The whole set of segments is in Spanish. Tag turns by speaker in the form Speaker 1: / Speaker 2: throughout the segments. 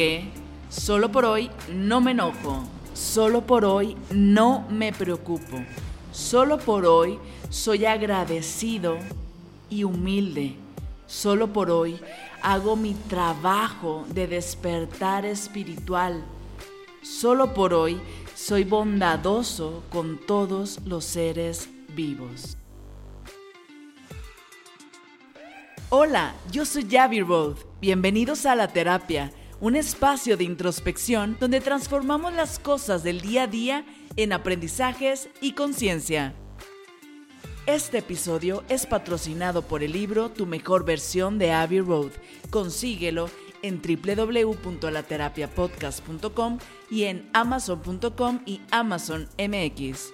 Speaker 1: Que, solo por hoy no me enojo, solo por hoy no me preocupo, solo por hoy soy agradecido y humilde, solo por hoy hago mi trabajo de despertar espiritual, solo por hoy soy bondadoso con todos los seres vivos. Hola, yo soy Javi Roth. Bienvenidos a La Terapia, un espacio de introspección donde transformamos las cosas del día a día en aprendizajes y conciencia. Este episodio es patrocinado por el libro Tu mejor versión de Abbey Road. Consíguelo en www.laterapiapodcast.com y en amazon.com y Amazon MX.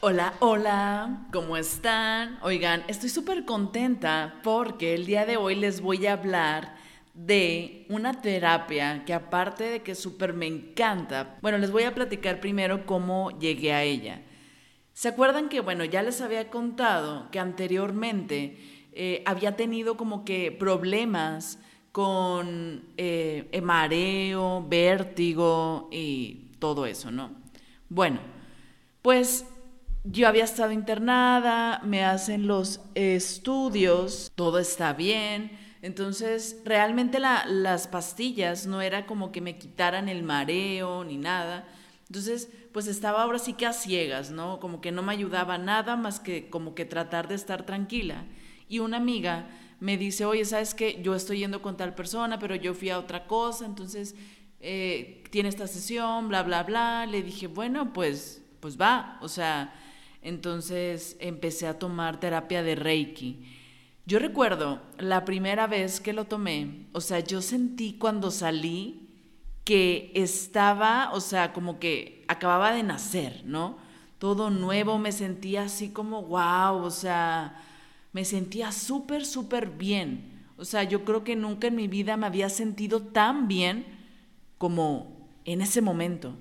Speaker 1: Hola, hola, ¿cómo están? Oigan, estoy súper contenta porque el día de hoy les voy a hablar de una terapia que aparte de que súper me encanta, bueno, les voy a platicar primero cómo llegué a ella. ¿Se acuerdan que, bueno, ya les había contado que anteriormente eh, había tenido como que problemas con eh, mareo, vértigo y todo eso, ¿no? Bueno, pues yo había estado internada, me hacen los estudios, todo está bien. Entonces, realmente las pastillas no era como que me quitaran el mareo ni nada. Entonces, pues estaba ahora sí que a ciegas, ¿no? Como que no me ayudaba nada más que como que tratar de estar tranquila. Y una amiga me dice, oye, ¿sabes qué? Yo estoy yendo con tal persona, pero yo fui a otra cosa, entonces eh, tiene esta sesión, bla, bla, bla. Le dije, bueno, pues, pues va, o sea entonces empecé a tomar terapia de Reiki. Yo recuerdo la primera vez que lo tomé, o sea, yo sentí cuando salí que estaba, o sea, como que acababa de nacer, ¿no? Todo nuevo, me sentía así como, wow, o sea, me sentía súper, súper bien. O sea, yo creo que nunca en mi vida me había sentido tan bien como en ese momento.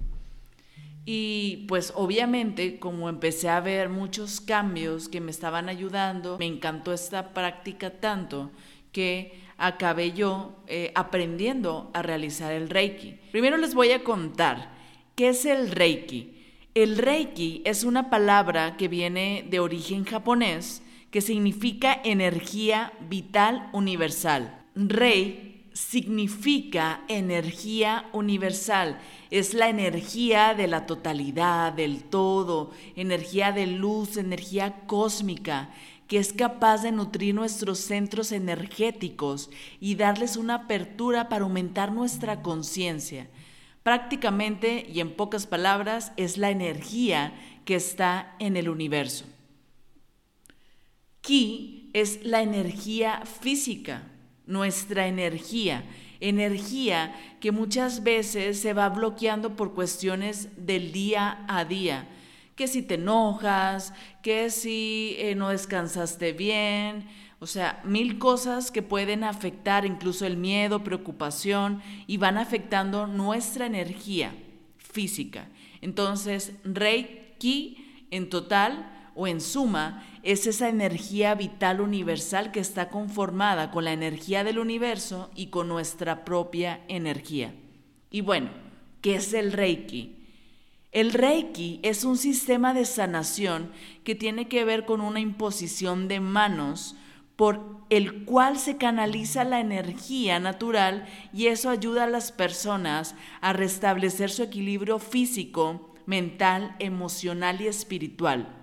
Speaker 1: Y pues obviamente como empecé a ver muchos cambios que me estaban ayudando, me encantó esta práctica tanto que acabé yo eh, aprendiendo a realizar el Reiki. Primero les voy a contar qué es el Reiki. El Reiki es una palabra que viene de origen japonés que significa energía vital universal. Rei significa energía universal. Es la energía de la totalidad, del todo, energía de luz, energía cósmica, que es capaz de nutrir nuestros centros energéticos y darles una apertura para aumentar nuestra conciencia. Prácticamente, y en pocas palabras, es la energía que está en el universo. Ki es la energía física nuestra energía, energía que muchas veces se va bloqueando por cuestiones del día a día, que si te enojas, que si eh, no descansaste bien, o sea, mil cosas que pueden afectar incluso el miedo, preocupación y van afectando nuestra energía física. Entonces, Reiki en total o en suma es esa energía vital universal que está conformada con la energía del universo y con nuestra propia energía. Y bueno, ¿qué es el Reiki? El Reiki es un sistema de sanación que tiene que ver con una imposición de manos por el cual se canaliza la energía natural y eso ayuda a las personas a restablecer su equilibrio físico, mental, emocional y espiritual.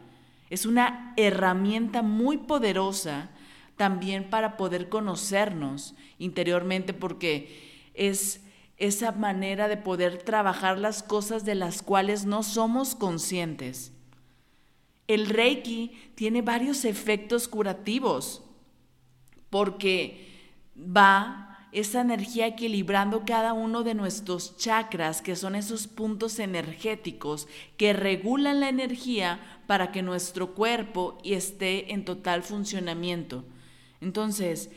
Speaker 1: Es una herramienta muy poderosa también para poder conocernos interiormente porque es esa manera de poder trabajar las cosas de las cuales no somos conscientes. El Reiki tiene varios efectos curativos porque va esa energía equilibrando cada uno de nuestros chakras, que son esos puntos energéticos que regulan la energía para que nuestro cuerpo esté en total funcionamiento. Entonces,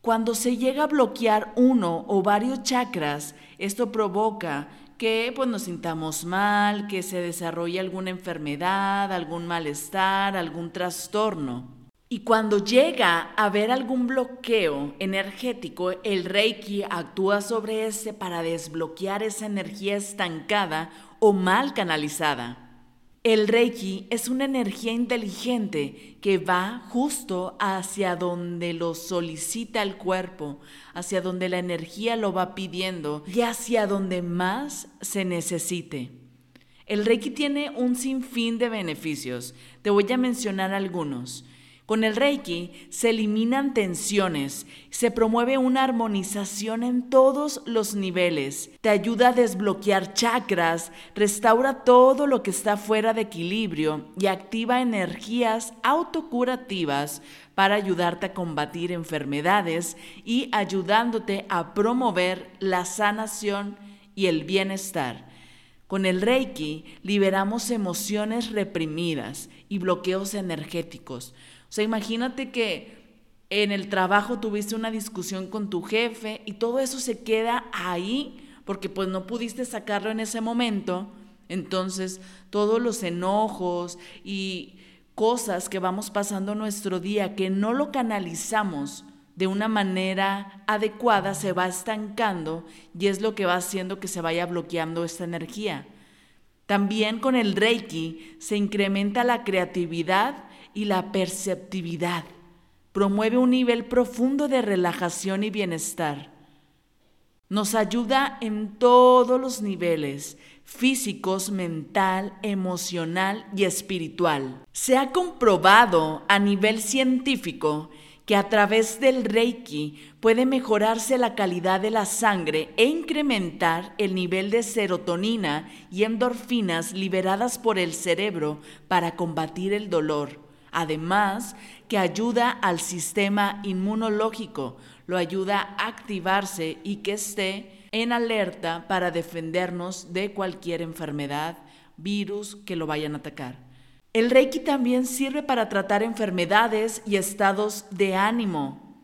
Speaker 1: cuando se llega a bloquear uno o varios chakras, esto provoca que pues, nos sintamos mal, que se desarrolle alguna enfermedad, algún malestar, algún trastorno. Y cuando llega a haber algún bloqueo energético, el Reiki actúa sobre ese para desbloquear esa energía estancada o mal canalizada. El Reiki es una energía inteligente que va justo hacia donde lo solicita el cuerpo, hacia donde la energía lo va pidiendo y hacia donde más se necesite. El Reiki tiene un sinfín de beneficios. Te voy a mencionar algunos. Con el Reiki se eliminan tensiones, se promueve una armonización en todos los niveles, te ayuda a desbloquear chakras, restaura todo lo que está fuera de equilibrio y activa energías autocurativas para ayudarte a combatir enfermedades y ayudándote a promover la sanación y el bienestar. Con el Reiki liberamos emociones reprimidas y bloqueos energéticos. O sea, imagínate que en el trabajo tuviste una discusión con tu jefe y todo eso se queda ahí porque pues no pudiste sacarlo en ese momento. Entonces, todos los enojos y cosas que vamos pasando nuestro día que no lo canalizamos de una manera adecuada se va estancando y es lo que va haciendo que se vaya bloqueando esta energía. También con el Reiki se incrementa la creatividad y la perceptividad. Promueve un nivel profundo de relajación y bienestar. Nos ayuda en todos los niveles, físicos, mental, emocional y espiritual. Se ha comprobado a nivel científico que a través del Reiki puede mejorarse la calidad de la sangre e incrementar el nivel de serotonina y endorfinas liberadas por el cerebro para combatir el dolor Además, que ayuda al sistema inmunológico, lo ayuda a activarse y que esté en alerta para defendernos de cualquier enfermedad, virus que lo vayan a atacar. El Reiki también sirve para tratar enfermedades y estados de ánimo,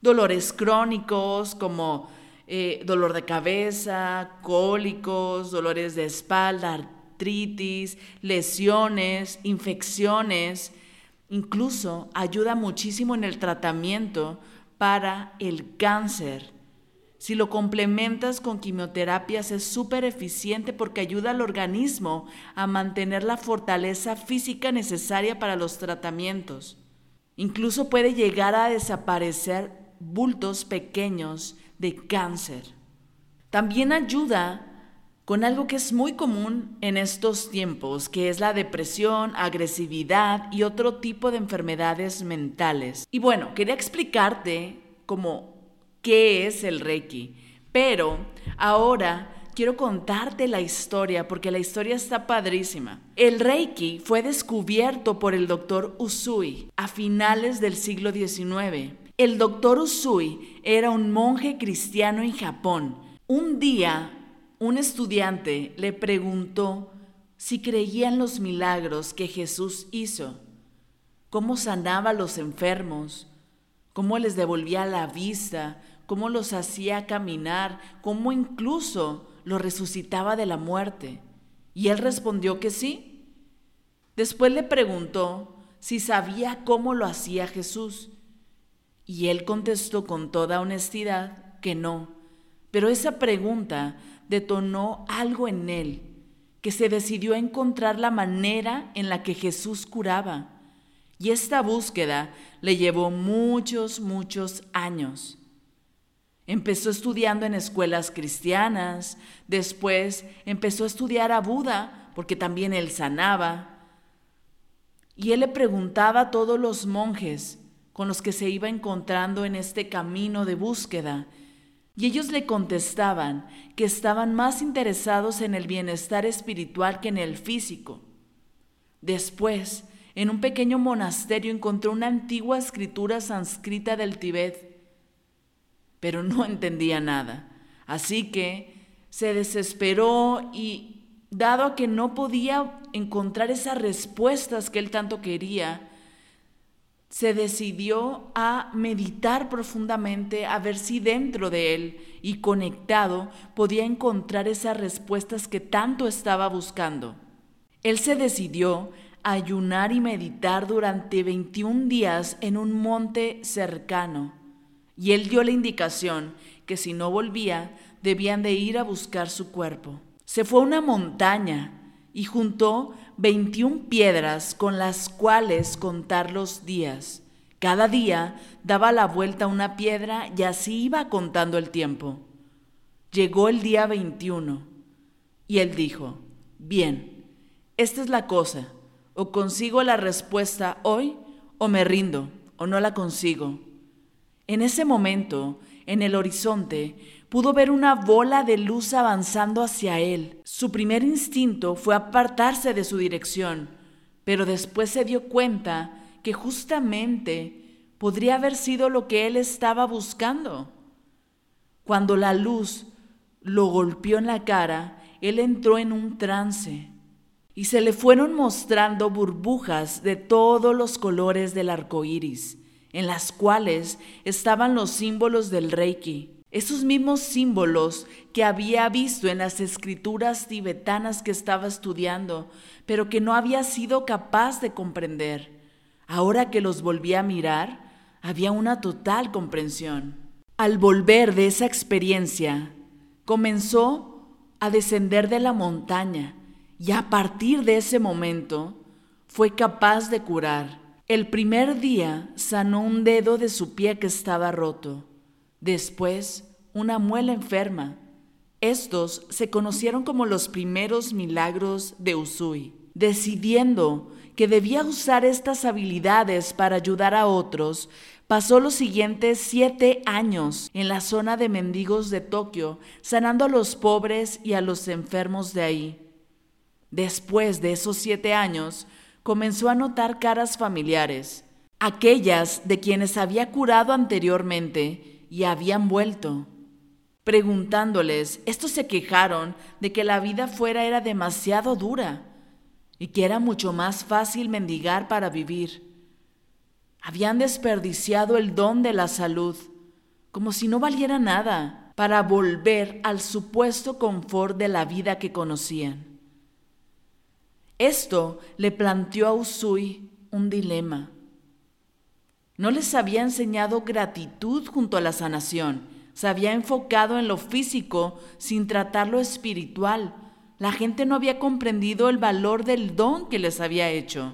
Speaker 1: dolores crónicos como eh, dolor de cabeza, cólicos, dolores de espalda, artritis, lesiones, infecciones, Incluso ayuda muchísimo en el tratamiento para el cáncer. Si lo complementas con quimioterapias es súper eficiente porque ayuda al organismo a mantener la fortaleza física necesaria para los tratamientos. Incluso puede llegar a desaparecer bultos pequeños de cáncer. También ayuda con algo que es muy común en estos tiempos, que es la depresión, agresividad y otro tipo de enfermedades mentales. Y bueno, quería explicarte como qué es el Reiki, pero ahora quiero contarte la historia porque la historia está padrísima. El Reiki fue descubierto por el doctor Usui a finales del siglo XIX. El doctor Usui era un monje cristiano en Japón. Un día un estudiante le preguntó si creía en los milagros que Jesús hizo, cómo sanaba a los enfermos, cómo les devolvía la vista, cómo los hacía caminar, cómo incluso los resucitaba de la muerte. Y él respondió que sí. Después le preguntó si sabía cómo lo hacía Jesús. Y él contestó con toda honestidad que no. Pero esa pregunta detonó algo en él, que se decidió a encontrar la manera en la que Jesús curaba. Y esta búsqueda le llevó muchos, muchos años. Empezó estudiando en escuelas cristianas, después empezó a estudiar a Buda, porque también él sanaba. Y él le preguntaba a todos los monjes con los que se iba encontrando en este camino de búsqueda, y ellos le contestaban que estaban más interesados en el bienestar espiritual que en el físico. Después, en un pequeño monasterio encontró una antigua escritura sánscrita del Tibet, pero no entendía nada. Así que se desesperó y, dado que no podía encontrar esas respuestas que él tanto quería, se decidió a meditar profundamente, a ver si dentro de él y conectado podía encontrar esas respuestas que tanto estaba buscando. Él se decidió ayunar y meditar durante 21 días en un monte cercano. Y él dio la indicación que si no volvía, debían de ir a buscar su cuerpo. Se fue a una montaña y juntó 21 piedras con las cuales contar los días. Cada día daba la vuelta una piedra y así iba contando el tiempo. Llegó el día 21 y él dijo, bien, esta es la cosa, o consigo la respuesta hoy o me rindo o no la consigo. En ese momento, en el horizonte, pudo ver una bola de luz avanzando hacia él. Su primer instinto fue apartarse de su dirección, pero después se dio cuenta que justamente podría haber sido lo que él estaba buscando. Cuando la luz lo golpeó en la cara, él entró en un trance y se le fueron mostrando burbujas de todos los colores del arco iris, en las cuales estaban los símbolos del Reiki. Esos mismos símbolos que había visto en las escrituras tibetanas que estaba estudiando, pero que no había sido capaz de comprender. Ahora que los volví a mirar, había una total comprensión. Al volver de esa experiencia, comenzó a descender de la montaña y a partir de ese momento fue capaz de curar. El primer día sanó un dedo de su pie que estaba roto, después una muela enferma. Estos se conocieron como los primeros milagros de Usui. Decidiendo que debía usar estas habilidades para ayudar a otros, pasó los siguientes siete años en la zona de mendigos de Tokio, sanando a los pobres y a los enfermos de ahí. Después de esos siete años, comenzó a notar caras familiares, aquellas de quienes había curado anteriormente y habían vuelto. Preguntándoles, estos se quejaron de que la vida fuera era demasiado dura y que era mucho más fácil mendigar para vivir. Habían desperdiciado el don de la salud, como si no valiera nada, para volver al supuesto confort de la vida que conocían. Esto le planteó a Usui un dilema. No les había enseñado gratitud junto a la sanación, se había enfocado en lo físico sin tratar lo espiritual, la gente no había comprendido el valor del don que les había hecho.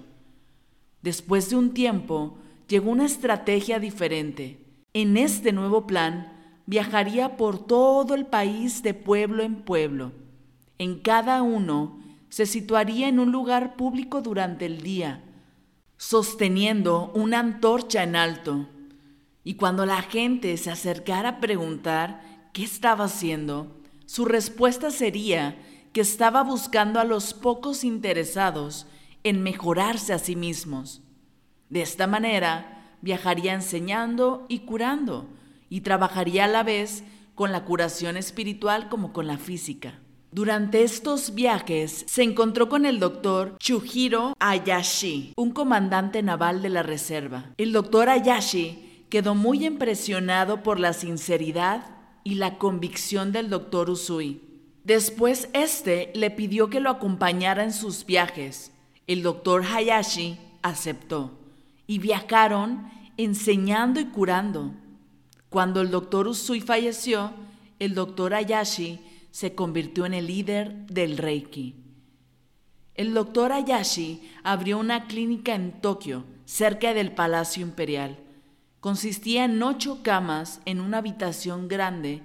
Speaker 1: Después de un tiempo, llegó una estrategia diferente. En este nuevo plan, viajaría por todo el país de pueblo en pueblo. En cada uno se situaría en un lugar público durante el día, sosteniendo una antorcha en alto. Y cuando la gente se acercara a preguntar qué estaba haciendo, su respuesta sería que estaba buscando a los pocos interesados en mejorarse a sí mismos. De esta manera, viajaría enseñando y curando, y trabajaría a la vez con la curación espiritual como con la física. Durante estos viajes se encontró con el doctor Chuhiro Ayashi, un comandante naval de la reserva. El doctor Ayashi quedó muy impresionado por la sinceridad y la convicción del doctor Usui Después este le pidió que lo acompañara en sus viajes. El doctor Hayashi aceptó y viajaron enseñando y curando. Cuando el doctor Usui falleció, el doctor Hayashi se convirtió en el líder del Reiki. El doctor Hayashi abrió una clínica en Tokio, cerca del Palacio Imperial. Consistía en ocho camas en una habitación grande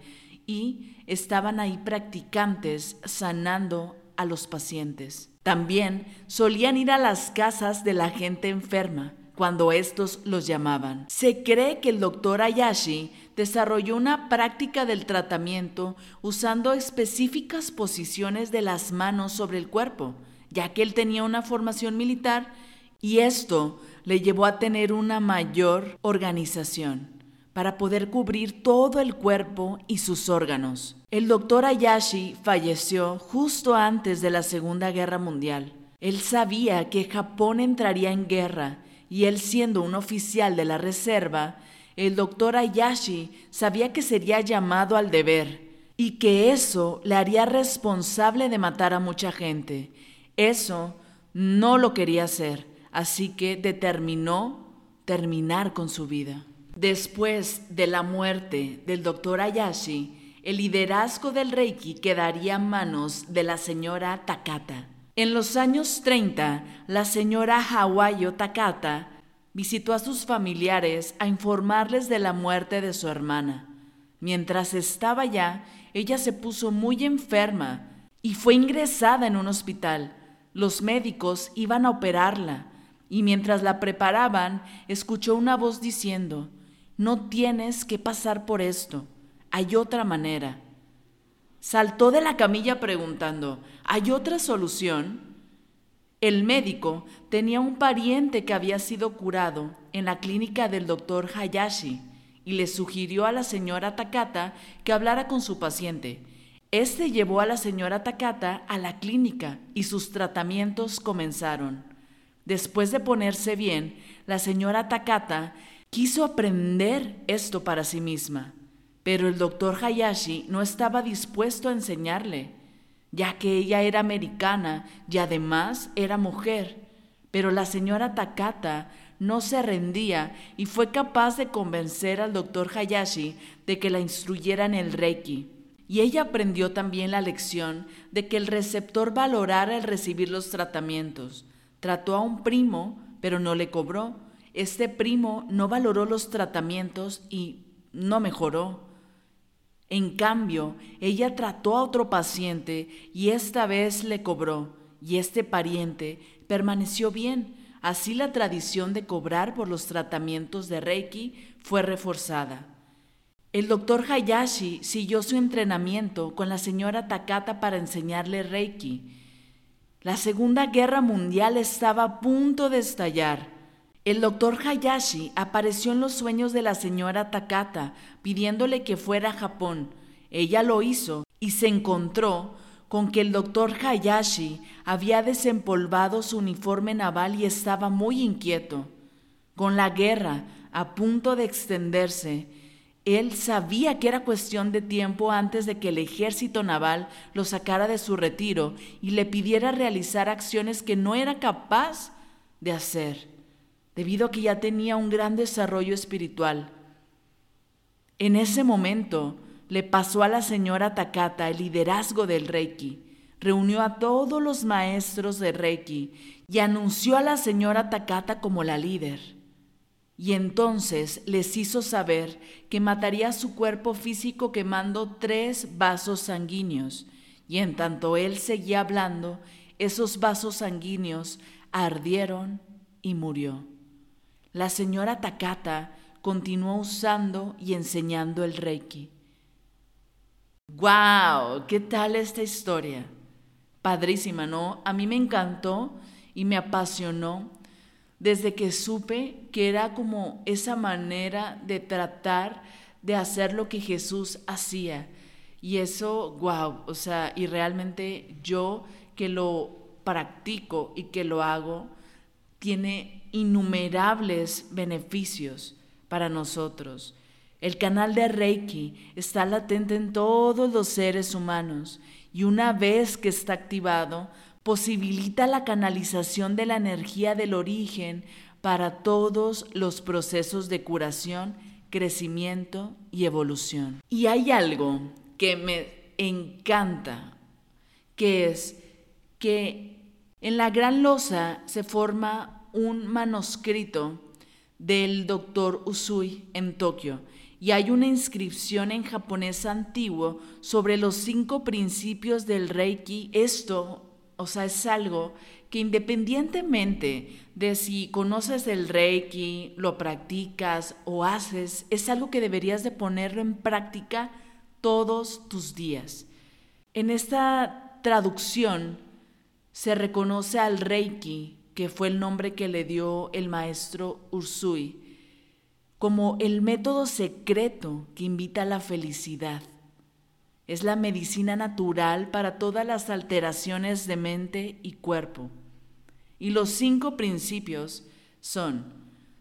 Speaker 1: y estaban ahí practicantes sanando a los pacientes. También solían ir a las casas de la gente enferma cuando estos los llamaban. Se cree que el doctor Ayashi desarrolló una práctica del tratamiento usando específicas posiciones de las manos sobre el cuerpo, ya que él tenía una formación militar y esto le llevó a tener una mayor organización para poder cubrir todo el cuerpo y sus órganos. El doctor Ayashi falleció justo antes de la Segunda Guerra Mundial. Él sabía que Japón entraría en guerra y él siendo un oficial de la reserva, el doctor Ayashi sabía que sería llamado al deber y que eso le haría responsable de matar a mucha gente. Eso no lo quería hacer, así que determinó terminar con su vida. Después de la muerte del doctor Ayashi, el liderazgo del Reiki quedaría en manos de la señora Takata. En los años 30, la señora Hawayo Takata visitó a sus familiares a informarles de la muerte de su hermana. Mientras estaba allá, ella se puso muy enferma y fue ingresada en un hospital. Los médicos iban a operarla y mientras la preparaban, escuchó una voz diciendo, no tienes que pasar por esto, hay otra manera. Saltó de la camilla preguntando, ¿hay otra solución? El médico tenía un pariente que había sido curado en la clínica del doctor Hayashi y le sugirió a la señora Takata que hablara con su paciente. Este llevó a la señora Takata a la clínica y sus tratamientos comenzaron. Después de ponerse bien, la señora Takata quiso aprender esto para sí misma, pero el doctor Hayashi no estaba dispuesto a enseñarle ya que ella era americana y además era mujer. Pero la señora Takata no se rendía y fue capaz de convencer al doctor Hayashi de que la instruyera en el Reiki. Y ella aprendió también la lección de que el receptor valorara el recibir los tratamientos. Trató a un primo, pero no le cobró. Este primo no valoró los tratamientos y no mejoró. En cambio, ella trató a otro paciente y esta vez le cobró, y este pariente permaneció bien. Así la tradición de cobrar por los tratamientos de Reiki fue reforzada. El doctor Hayashi siguió su entrenamiento con la señora Takata para enseñarle Reiki. La Segunda Guerra Mundial estaba a punto de estallar. El doctor Hayashi apareció en los sueños de la señora Takata pidiéndole que fuera a Japón. Ella lo hizo y se encontró con que el doctor Hayashi había desempolvado su uniforme naval y estaba muy inquieto. Con la guerra a punto de extenderse, él sabía que era cuestión de tiempo antes de que el ejército naval lo sacara de su retiro y le pidiera realizar acciones que no era capaz de hacer debido a que ya tenía un gran desarrollo espiritual. En ese momento le pasó a la señora Takata el liderazgo del Reiki, reunió a todos los maestros de Reiki y anunció a la señora Takata como la líder. Y entonces les hizo saber que mataría su cuerpo físico quemando tres vasos sanguíneos, y en tanto él seguía hablando, esos vasos sanguíneos ardieron y murió. La señora Takata continuó usando y enseñando el Reiki. ¡Wow! ¿Qué tal esta historia? Padrísima, ¿no? A mí me encantó y me apasionó desde que supe que era como esa manera de tratar de hacer lo que Jesús hacía. Y eso, wow, o sea, y realmente yo que lo practico y que lo hago, tiene innumerables beneficios para nosotros. El canal de Reiki está latente en todos los seres humanos y una vez que está activado, posibilita la canalización de la energía del origen para todos los procesos de curación, crecimiento y evolución. Y hay algo que me encanta, que es que en la gran losa se forma un manuscrito del doctor Usui en Tokio y hay una inscripción en japonés antiguo sobre los cinco principios del Reiki. Esto, o sea, es algo que independientemente de si conoces el Reiki, lo practicas o haces, es algo que deberías de ponerlo en práctica todos tus días. En esta traducción se reconoce al Reiki que fue el nombre que le dio el maestro Ursui, como el método secreto que invita a la felicidad. Es la medicina natural para todas las alteraciones de mente y cuerpo. Y los cinco principios son,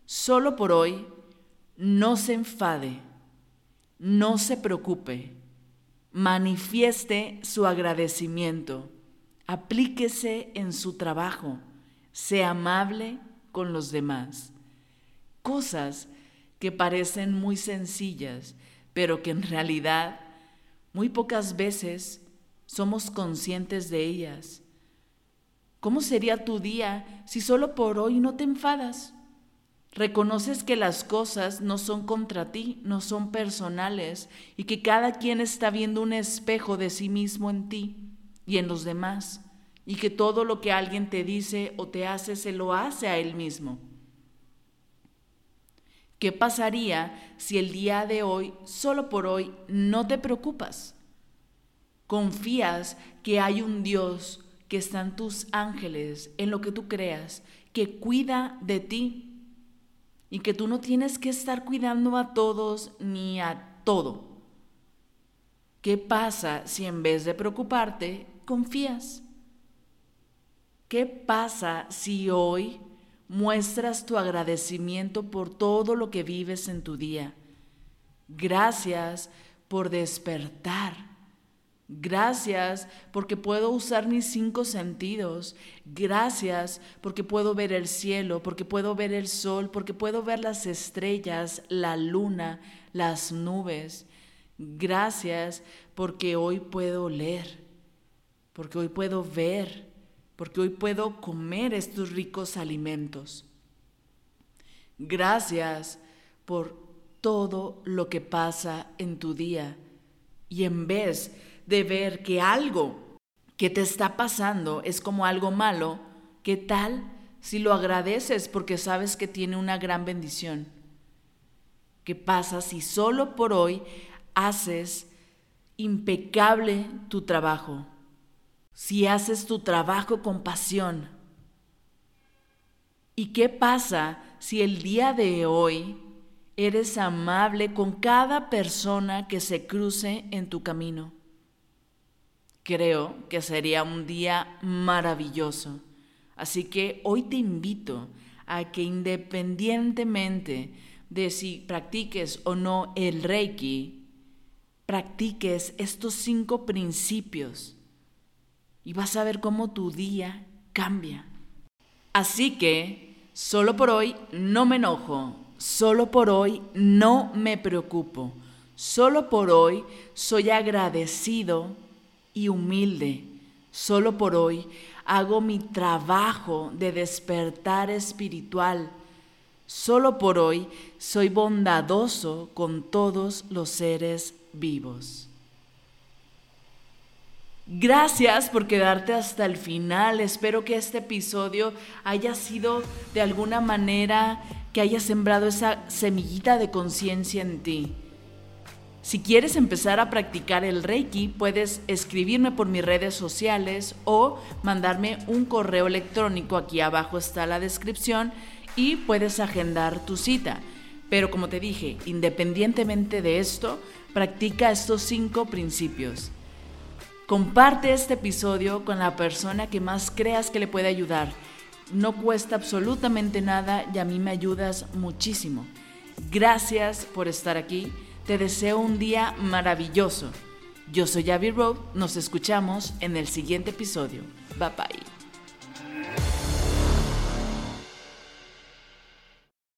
Speaker 1: solo por hoy, no se enfade, no se preocupe, manifieste su agradecimiento, aplíquese en su trabajo, sé amable con los demás. Cosas que parecen muy sencillas, pero que en realidad muy pocas veces somos conscientes de ellas. ¿Cómo sería tu día si solo por hoy no te enfadas? Reconoces que las cosas no son contra ti, no son personales y que cada quien está viendo un espejo de sí mismo en ti y en los demás y que todo lo que alguien te dice o te hace se lo hace a él mismo. ¿Qué pasaría si el día de hoy, solo por hoy, no te preocupas? Confías que hay un Dios, que están tus ángeles, en lo que tú creas, que cuida de ti y que tú no tienes que estar cuidando a todos ni a todo. ¿Qué pasa si en vez de preocuparte, confías? ¿Qué pasa si hoy muestras tu agradecimiento por todo lo que vives en tu día? Gracias por despertar. Gracias porque puedo usar mis cinco sentidos. Gracias porque puedo ver el cielo, porque puedo ver el sol, porque puedo ver las estrellas, la luna, las nubes. Gracias porque hoy puedo leer, porque hoy puedo ver, porque hoy puedo comer estos ricos alimentos. Gracias por todo lo que pasa en tu día. Y en vez de ver que algo que te está pasando es como algo malo, ¿qué tal si lo agradeces porque sabes que tiene una gran bendición? ¿Qué pasa si solo por hoy haces impecable tu trabajo? Si haces tu trabajo con pasión. ¿Y qué pasa si el día de hoy eres amable con cada persona que se cruce en tu camino? creo que sería un día maravilloso. Así que hoy te invito a que independientemente de si practiques o no el Reiki, practiques estos cinco principios y vas a ver cómo tu día cambia. Así que, solo por hoy no me enojo, solo por hoy no me preocupo, solo por hoy soy agradecido y humilde. Solo por hoy hago mi trabajo de despertar espiritual. Solo por hoy soy bondadoso con todos los seres vivos. Gracias por quedarte hasta el final. Espero que este episodio haya sido de alguna manera que haya sembrado esa semillita de conciencia en ti. Si quieres empezar a practicar el Reiki, puedes escribirme por mis redes sociales o mandarme un correo electrónico. Aquí abajo está la descripción y puedes agendar tu cita. Pero como te dije, independientemente de esto, practica estos cinco principios. Comparte este episodio con la persona que más creas que le puede ayudar. No cuesta absolutamente nada y a mí me ayudas muchísimo. Gracias por estar aquí. Te deseo un día maravilloso. Yo soy Abby Road, nos escuchamos en el siguiente episodio. Bye bye.